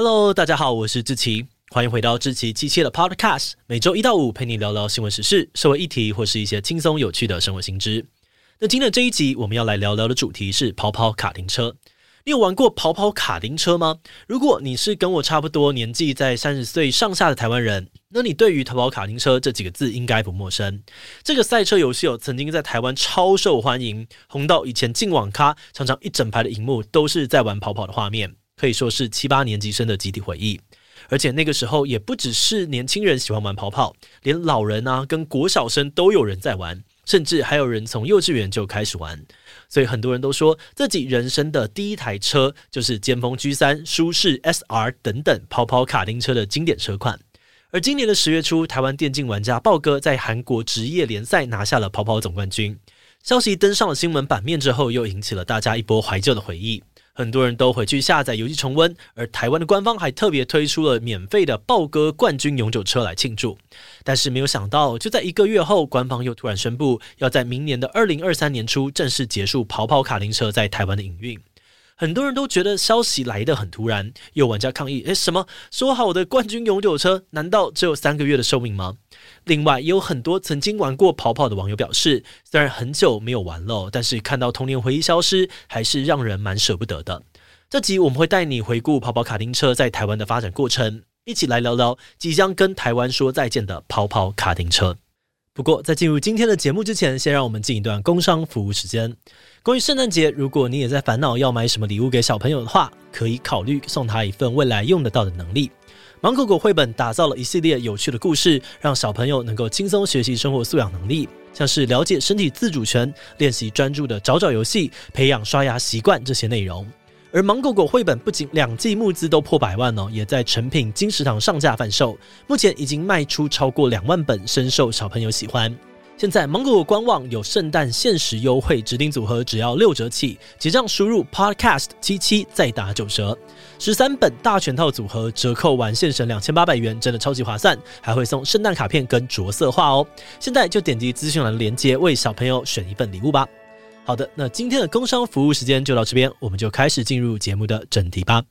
Hello，大家好，我是志奇，欢迎回到志祺七七的 Podcast，每周一到五陪你聊聊新闻时事、社会议题或是一些轻松有趣的生活新知。那今天的这一集我们要来聊聊的主题是跑跑卡丁车。你有玩过跑跑卡丁车吗？如果你是跟我差不多年纪在三十岁上下的台湾人，那你对于跑跑卡丁车这几个字应该不陌生。这个赛车游戏哦，曾经在台湾超受欢迎，红到以前进网咖常常一整排的荧幕都是在玩跑跑的画面。可以说是七八年级生的集体回忆，而且那个时候也不只是年轻人喜欢玩跑跑，连老人啊跟国小生都有人在玩，甚至还有人从幼稚园就开始玩。所以很多人都说自己人生的第一台车就是尖峰 G3、舒适 SR 等等跑跑卡丁车的经典车款。而今年的十月初，台湾电竞玩家豹哥在韩国职业联赛拿下了跑跑总冠军，消息登上了新闻版面之后，又引起了大家一波怀旧的回忆。很多人都回去下载游戏重温，而台湾的官方还特别推出了免费的豹哥冠军永久车来庆祝。但是没有想到，就在一个月后，官方又突然宣布要在明年的二零二三年初正式结束跑跑卡丁车在台湾的营运。很多人都觉得消息来得很突然，有玩家抗议：“诶，什么说好的冠军永久车，难道只有三个月的寿命吗？”另外，也有很多曾经玩过跑跑的网友表示，虽然很久没有玩了，但是看到童年回忆消失，还是让人蛮舍不得的。这集我们会带你回顾跑跑卡丁车在台湾的发展过程，一起来聊聊即将跟台湾说再见的跑跑卡丁车。不过，在进入今天的节目之前，先让我们进一段工商服务时间。关于圣诞节，如果你也在烦恼要买什么礼物给小朋友的话，可以考虑送他一份未来用得到的能力。芒果果绘本打造了一系列有趣的故事，让小朋友能够轻松学习生活素养能力，像是了解身体自主权、练习专注的找找游戏、培养刷牙习惯这些内容。而芒果果绘本不仅两季募资都破百万哦，也在成品金石堂上架贩售，目前已经卖出超过两万本，深受小朋友喜欢。现在芒果官网有圣诞限时优惠，指定组合只要六折起，结账输入 podcast 七七再打九折，十三本大全套组合折扣完现省两千八百元，真的超级划算，还会送圣诞卡片跟着色画哦。现在就点击资讯栏的链接，为小朋友选一份礼物吧。好的，那今天的工商服务时间就到这边，我们就开始进入节目的正题吧。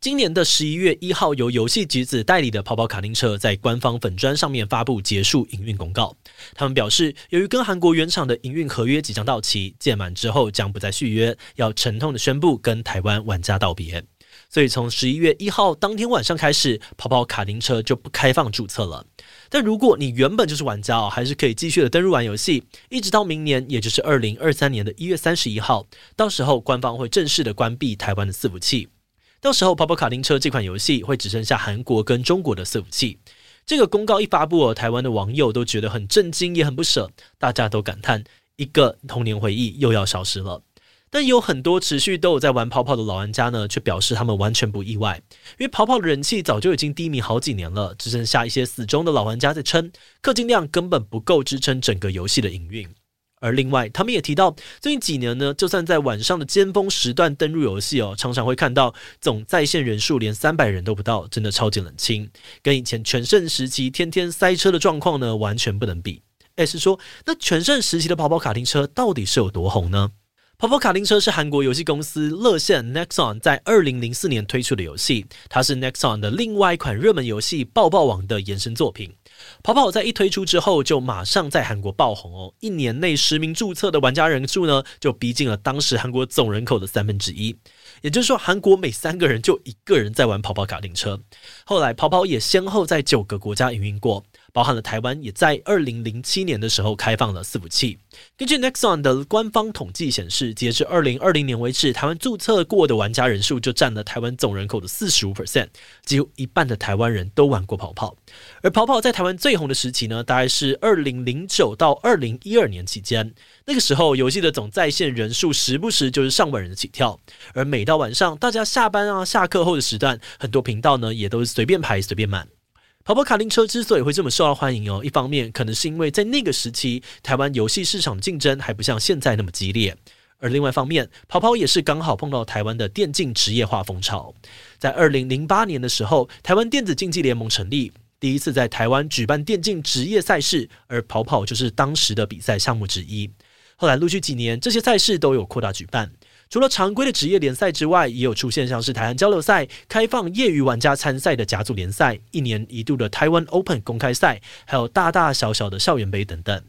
今年的十一月一号，由游戏橘子代理的跑跑卡丁车在官方粉砖上面发布结束营运公告。他们表示，由于跟韩国原厂的营运合约即将到期，届满之后将不再续约，要沉痛的宣布跟台湾玩家道别。所以从十一月一号当天晚上开始，跑跑卡丁车就不开放注册了。但如果你原本就是玩家哦，还是可以继续的登入玩游戏，一直到明年，也就是二零二三年的一月三十一号，到时候官方会正式的关闭台湾的伺服器。到时候跑跑卡丁车这款游戏会只剩下韩国跟中国的伺服器。这个公告一发布，台湾的网友都觉得很震惊，也很不舍，大家都感叹一个童年回忆又要消失了。但有很多持续都有在玩跑跑的老玩家呢，却表示他们完全不意外，因为跑跑的人气早就已经低迷好几年了，只剩下一些死忠的老玩家在撑，氪金量根本不够支撑整个游戏的营运。而另外，他们也提到，最近几年呢，就算在晚上的尖峰时段登入游戏哦，常常会看到总在线人数连三百人都不到，真的超级冷清，跟以前全盛时期天天塞车的状况呢，完全不能比。诶，是说，那全盛时期的跑跑卡丁车到底是有多红呢？跑跑卡丁车是韩国游戏公司乐线 Nexon 在二零零四年推出的游戏，它是 Nexon 的另外一款热门游戏《爆爆王》的延伸作品。跑跑在一推出之后，就马上在韩国爆红哦，一年内实名注册的玩家人数呢，就逼近了当时韩国总人口的三分之一。也就是说，韩国每三个人就一个人在玩跑跑卡丁车。后来，跑跑也先后在九个国家营运过。包含了台湾，也在二零零七年的时候开放了伺服器。根据 Nexon 的官方统计显示，截至二零二零年为止，台湾注册过的玩家人数就占了台湾总人口的四十五 percent，几乎一半的台湾人都玩过跑跑。而跑跑在台湾最红的时期呢，大概是二零零九到二零一二年期间。那个时候，游戏的总在线人数时不时就是上万人的起跳。而每到晚上，大家下班啊、下课后的时段，很多频道呢也都是随便排、随便满。跑跑卡丁车之所以会这么受到欢迎哦，一方面可能是因为在那个时期，台湾游戏市场竞争还不像现在那么激烈；而另外一方面，跑跑也是刚好碰到台湾的电竞职业化风潮。在二零零八年的时候，台湾电子竞技联盟成立，第一次在台湾举办电竞职业赛事，而跑跑就是当时的比赛项目之一。后来陆续几年，这些赛事都有扩大举办。除了常规的职业联赛之外，也有出现像是台湾交流赛、开放业余玩家参赛的甲组联赛、一年一度的台湾 Open 公开赛，还有大大小小的校园杯等等。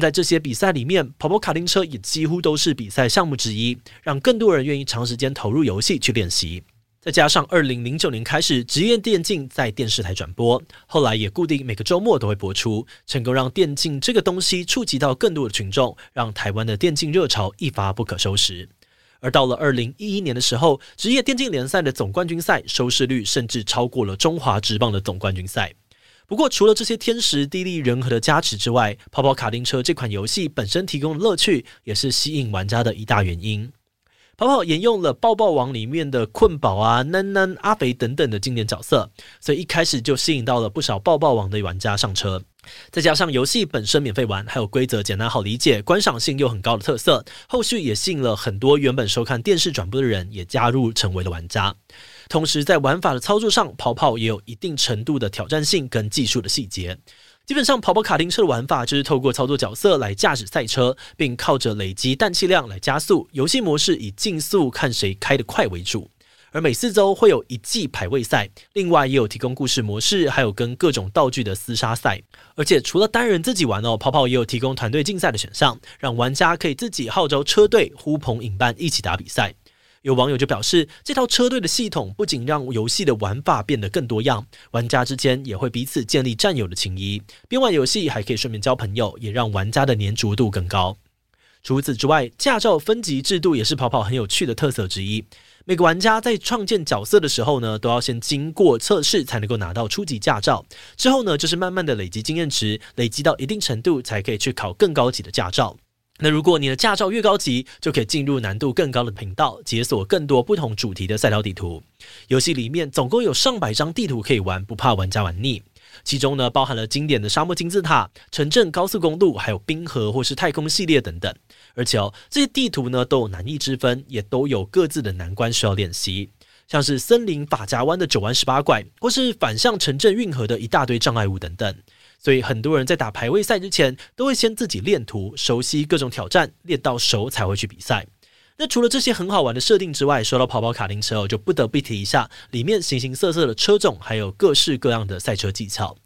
在这些比赛里面，跑跑卡丁车也几乎都是比赛项目之一，让更多人愿意长时间投入游戏去练习。再加上二零零九年开始，职业电竞在电视台转播，后来也固定每个周末都会播出，成功让电竞这个东西触及到更多的群众，让台湾的电竞热潮一发不可收拾。而到了二零一一年的时候，职业电竞联赛的总冠军赛收视率甚至超过了中华职棒的总冠军赛。不过，除了这些天时地利人和的加持之外，跑跑卡丁车这款游戏本身提供的乐趣，也是吸引玩家的一大原因。跑跑沿用了爆爆王里面的困宝啊、囡囡、阿肥等等的经典角色，所以一开始就吸引到了不少爆爆王的玩家上车。再加上游戏本身免费玩，还有规则简单好理解、观赏性又很高的特色，后续也吸引了很多原本收看电视转播的人也加入成为了玩家。同时，在玩法的操作上，跑跑也有一定程度的挑战性跟技术的细节。基本上，跑跑卡丁车的玩法就是透过操作角色来驾驶赛车，并靠着累积氮气量来加速。游戏模式以竞速看谁开得快为主。而每四周会有一季排位赛，另外也有提供故事模式，还有跟各种道具的厮杀赛。而且除了单人自己玩哦，跑跑也有提供团队竞赛的选项，让玩家可以自己号召车队呼朋引伴一起打比赛。有网友就表示，这套车队的系统不仅让游戏的玩法变得更多样，玩家之间也会彼此建立战友的情谊，边玩游戏还可以顺便交朋友，也让玩家的黏着度更高。除此之外，驾照分级制度也是跑跑很有趣的特色之一。每个玩家在创建角色的时候呢，都要先经过测试才能够拿到初级驾照。之后呢，就是慢慢的累积经验值，累积到一定程度才可以去考更高级的驾照。那如果你的驾照越高级，就可以进入难度更高的频道，解锁更多不同主题的赛道地图。游戏里面总共有上百张地图可以玩，不怕玩家玩腻。其中呢，包含了经典的沙漠金字塔、城镇高速公路，还有冰河或是太空系列等等。而且哦，这些地图呢都有难易之分，也都有各自的难关需要练习。像是森林法夹湾的九弯十八拐，或是反向城镇运河的一大堆障碍物等等。所以很多人在打排位赛之前，都会先自己练图，熟悉各种挑战，练到熟才会去比赛。那除了这些很好玩的设定之外，说到跑跑卡丁车，我就不得不提一下里面形形色色的车种，还有各式各样的赛车技巧。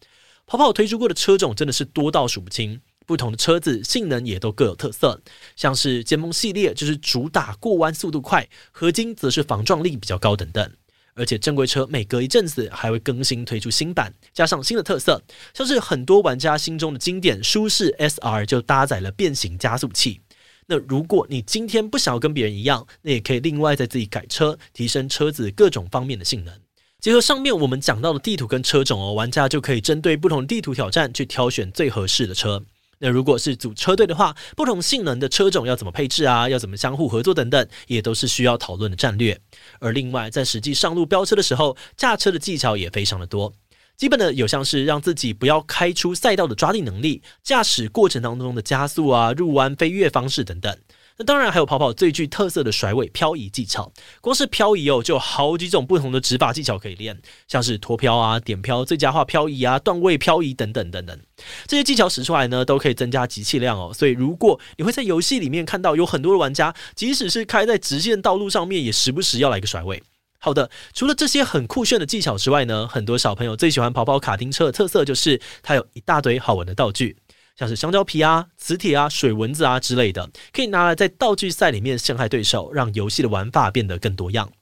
跑跑推出过的车种真的是多到数不清，不同的车子性能也都各有特色。像是尖峰系列就是主打过弯速度快，合金则是防撞力比较高等等。而且正规车每隔一阵子还会更新推出新版，加上新的特色，像是很多玩家心中的经典舒适 SR 就搭载了变形加速器。那如果你今天不想要跟别人一样，那也可以另外再自己改车，提升车子各种方面的性能。结合上面我们讲到的地图跟车种哦，玩家就可以针对不同地图挑战去挑选最合适的车。那如果是组车队的话，不同性能的车种要怎么配置啊？要怎么相互合作等等，也都是需要讨论的战略。而另外，在实际上路飙车的时候，驾车的技巧也非常的多。基本的有像是让自己不要开出赛道的抓地能力，驾驶过程当中的加速啊、入弯、飞跃方式等等。那当然还有跑跑最具特色的甩尾漂移技巧，光是漂移哦，就有好几种不同的执法技巧可以练，像是拖漂啊、点漂、最佳化漂移啊、断位漂移等等等等，这些技巧使出来呢，都可以增加集气量哦。所以如果你会在游戏里面看到有很多的玩家，即使是开在直线道路上面，也时不时要来个甩尾。好的，除了这些很酷炫的技巧之外呢，很多小朋友最喜欢跑跑卡丁车的特色就是它有一大堆好玩的道具。像是香蕉皮啊、磁铁啊、水蚊子啊之类的，可以拿来在道具赛里面陷害对手，让游戏的玩法变得更多样。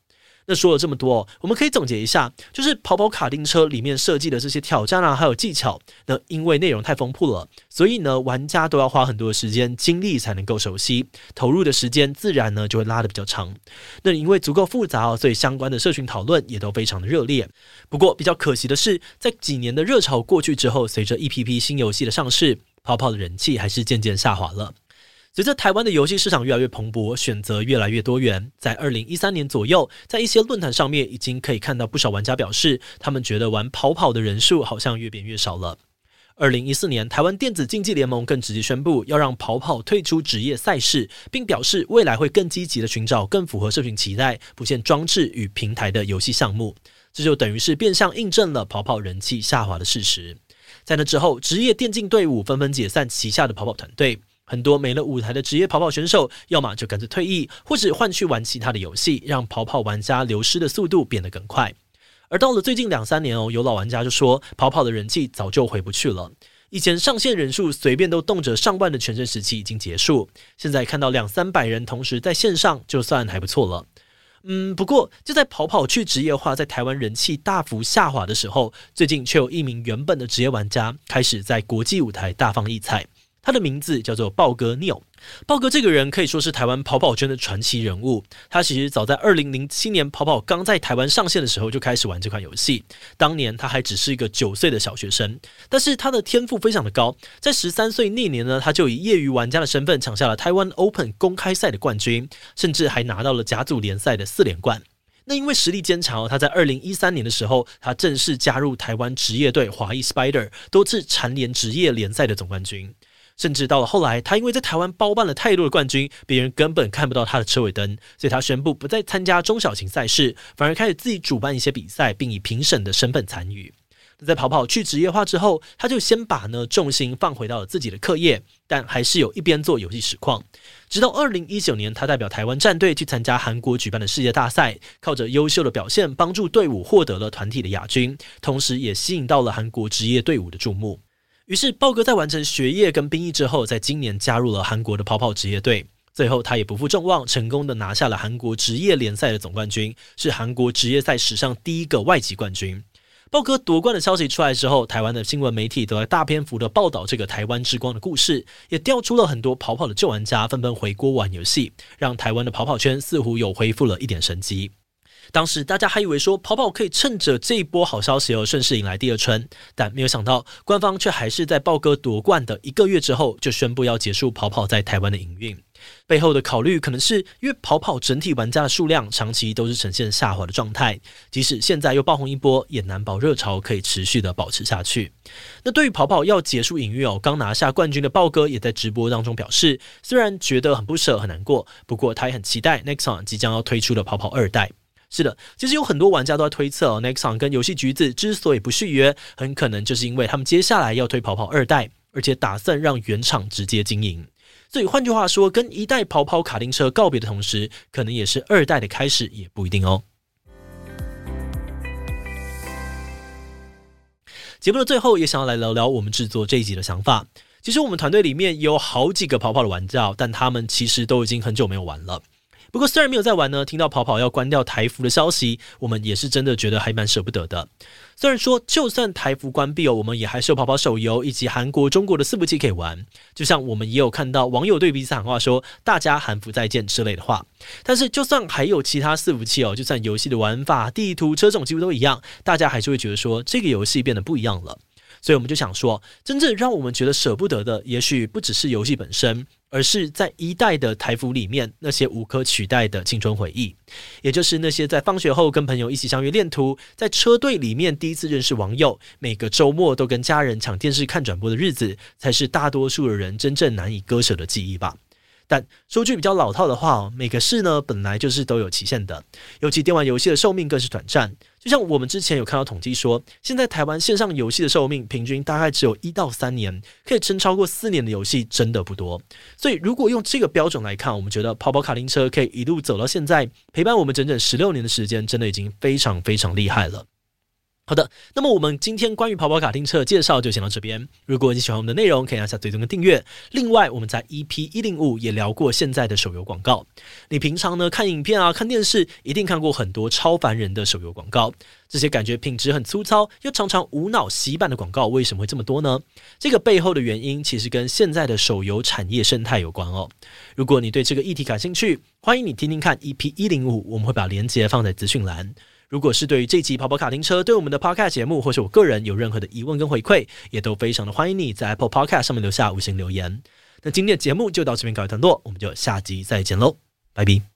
那说了这么多，我们可以总结一下，就是跑跑卡丁车里面设计的这些挑战啊，还有技巧，那因为内容太丰富了，所以呢，玩家都要花很多的时间精力才能够熟悉，投入的时间自然呢就会拉得比较长。那因为足够复杂哦，所以相关的社群讨论也都非常的热烈。不过比较可惜的是，在几年的热潮过去之后，随着一批批新游戏的上市，跑跑的人气还是渐渐下滑了。随着台湾的游戏市场越来越蓬勃，选择越来越多元，在二零一三年左右，在一些论坛上面已经可以看到不少玩家表示，他们觉得玩跑跑的人数好像越变越少了。二零一四年，台湾电子竞技联盟更直接宣布要让跑跑退出职业赛事，并表示未来会更积极的寻找更符合社群期待、不限装置与平台的游戏项目。这就等于是变相印证了跑跑人气下滑的事实。在那之后，职业电竞队伍纷纷解散旗下的跑跑团队，很多没了舞台的职业跑跑选手，要么就干脆退役，或者换去玩其他的游戏，让跑跑玩家流失的速度变得更快。而到了最近两三年哦，有老玩家就说，跑跑的人气早就回不去了。以前上线人数随便都动辄上万的全盛时期已经结束，现在看到两三百人同时在线上，就算还不错了。嗯，不过就在跑跑去职业化在台湾人气大幅下滑的时候，最近却有一名原本的职业玩家开始在国际舞台大放异彩。他的名字叫做豹哥 Neil。豹哥这个人可以说是台湾跑跑圈的传奇人物。他其实早在二零零七年跑跑刚在台湾上线的时候就开始玩这款游戏。当年他还只是一个九岁的小学生，但是他的天赋非常的高。在十三岁那年呢，他就以业余玩家的身份抢下了台湾 Open 公开赛的冠军，甚至还拿到了甲组联赛的四连冠。那因为实力坚强，他在二零一三年的时候，他正式加入台湾职业队华裔 Spider，多次蝉联职业联赛的总冠军。甚至到了后来，他因为在台湾包办了太多的冠军，别人根本看不到他的车尾灯，所以他宣布不再参加中小型赛事，反而开始自己主办一些比赛，并以评审的身份参与。在跑跑去职业化之后，他就先把呢重心放回到了自己的课业，但还是有一边做游戏实况。直到二零一九年，他代表台湾战队去参加韩国举办的世界大赛，靠着优秀的表现，帮助队伍获得了团体的亚军，同时也吸引到了韩国职业队伍的注目。于是，豹哥在完成学业跟兵役之后，在今年加入了韩国的跑跑职业队。最后，他也不负众望，成功的拿下了韩国职业联赛的总冠军，是韩国职业赛史上第一个外籍冠军。豹哥夺冠的消息出来之后，台湾的新闻媒体都在大篇幅的报道这个台湾之光的故事，也调出了很多跑跑的旧玩家纷纷回国玩游戏，让台湾的跑跑圈似乎又恢复了一点生机。当时大家还以为说跑跑可以趁着这一波好消息而顺势迎来第二春，但没有想到官方却还是在豹哥夺冠的一个月之后就宣布要结束跑跑在台湾的营运。背后的考虑可能是因为跑跑整体玩家的数量长期都是呈现下滑的状态，即使现在又爆红一波，也难保热潮可以持续的保持下去。那对于跑跑要结束营运哦，刚拿下冠军的豹哥也在直播当中表示，虽然觉得很不舍很难过，不过他也很期待 Nexon 即将要推出的跑跑二代。是的，其实有很多玩家都在推测哦，Nexon 跟游戏橘子之所以不续约，很可能就是因为他们接下来要推跑跑二代，而且打算让原厂直接经营。所以换句话说，跟一代跑跑卡丁车告别的同时，可能也是二代的开始，也不一定哦。节目的最后，也想要来聊聊我们制作这一集的想法。其实我们团队里面有好几个跑跑的玩家，但他们其实都已经很久没有玩了。不过虽然没有在玩呢，听到跑跑要关掉台服的消息，我们也是真的觉得还蛮舍不得的。虽然说就算台服关闭哦，我们也还是有跑跑手游以及韩国、中国的四服器可以玩。就像我们也有看到网友对彼此喊话说“大家韩服再见”之类的话。但是就算还有其他四服器哦，就算游戏的玩法、地图、车种几乎都一样，大家还是会觉得说这个游戏变得不一样了。所以我们就想说，真正让我们觉得舍不得的，也许不只是游戏本身。而是在一代的台服里面，那些无可取代的青春回忆，也就是那些在放学后跟朋友一起相约练图，在车队里面第一次认识网友，每个周末都跟家人抢电视看转播的日子，才是大多数的人真正难以割舍的记忆吧。但说句比较老套的话哦，每个事呢本来就是都有期限的，尤其电玩游戏的寿命更是短暂。就像我们之前有看到统计说，现在台湾线上游戏的寿命平均大概只有一到三年，可以撑超过四年的游戏真的不多。所以如果用这个标准来看，我们觉得跑跑卡丁车可以一路走到现在，陪伴我们整整十六年的时间，真的已经非常非常厉害了。好的，那么我们今天关于跑跑卡丁车的介绍就先到这边。如果你喜欢我们的内容，可以按下追踪跟订阅。另外，我们在 EP 一零五也聊过现在的手游广告。你平常呢看影片啊、看电视，一定看过很多超凡人的手游广告。这些感觉品质很粗糙，又常常无脑洗版的广告，为什么会这么多呢？这个背后的原因，其实跟现在的手游产业生态有关哦。如果你对这个议题感兴趣，欢迎你听听看 EP 一零五，我们会把链接放在资讯栏。如果是对于这期跑跑卡丁车，对我们的 Podcast 节目，或是我个人有任何的疑问跟回馈，也都非常的欢迎你在 Apple Podcast 上面留下五星留言。那今天的节目就到这边告一段落，我们就下集再见喽，拜拜。